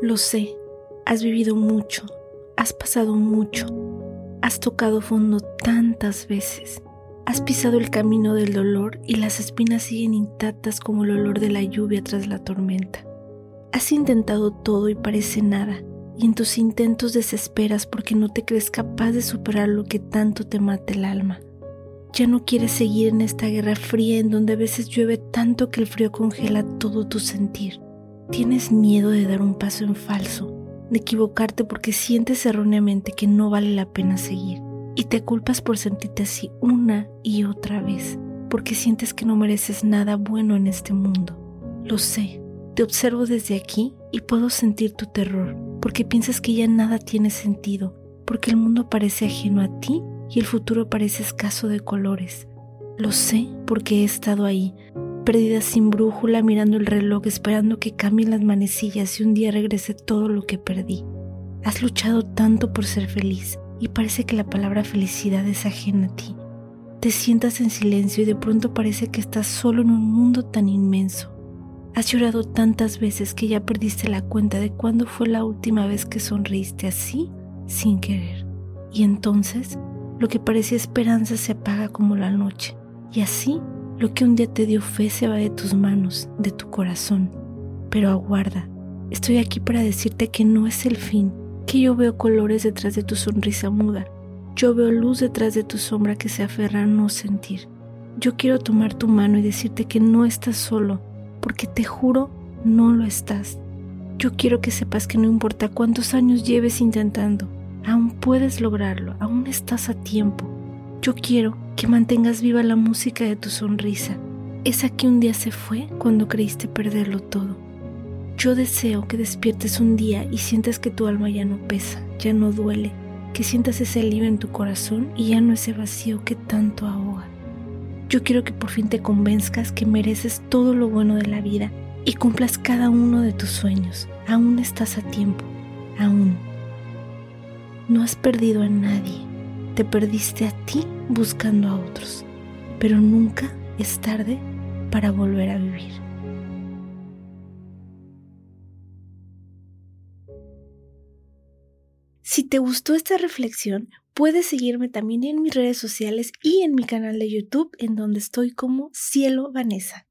Lo sé, has vivido mucho, has pasado mucho, has tocado fondo tantas veces, has pisado el camino del dolor y las espinas siguen intactas como el olor de la lluvia tras la tormenta. Has intentado todo y parece nada, y en tus intentos desesperas porque no te crees capaz de superar lo que tanto te mata el alma. Ya no quieres seguir en esta guerra fría en donde a veces llueve tanto que el frío congela todo tu sentir. Tienes miedo de dar un paso en falso, de equivocarte porque sientes erróneamente que no vale la pena seguir y te culpas por sentirte así una y otra vez, porque sientes que no mereces nada bueno en este mundo. Lo sé, te observo desde aquí y puedo sentir tu terror, porque piensas que ya nada tiene sentido, porque el mundo parece ajeno a ti y el futuro parece escaso de colores. Lo sé porque he estado ahí, perdida sin brújula mirando el reloj esperando que cambien las manecillas y un día regrese todo lo que perdí. Has luchado tanto por ser feliz y parece que la palabra felicidad es ajena a ti. Te sientas en silencio y de pronto parece que estás solo en un mundo tan inmenso. Has llorado tantas veces que ya perdiste la cuenta de cuándo fue la última vez que sonreíste así sin querer. Y entonces lo que parecía esperanza se apaga como la noche. Y así lo que un día te dio fe se va de tus manos, de tu corazón. Pero aguarda, estoy aquí para decirte que no es el fin, que yo veo colores detrás de tu sonrisa muda. Yo veo luz detrás de tu sombra que se aferra a no sentir. Yo quiero tomar tu mano y decirte que no estás solo, porque te juro, no lo estás. Yo quiero que sepas que no importa cuántos años lleves intentando, aún puedes lograrlo, aún estás a tiempo. Yo quiero que mantengas viva la música de tu sonrisa, esa que un día se fue cuando creíste perderlo todo. Yo deseo que despiertes un día y sientas que tu alma ya no pesa, ya no duele, que sientas ese alivio en tu corazón y ya no ese vacío que tanto ahoga. Yo quiero que por fin te convenzcas que mereces todo lo bueno de la vida y cumplas cada uno de tus sueños. Aún estás a tiempo, aún. No has perdido a nadie te perdiste a ti buscando a otros, pero nunca es tarde para volver a vivir. Si te gustó esta reflexión, puedes seguirme también en mis redes sociales y en mi canal de YouTube, en donde estoy como Cielo Vanessa.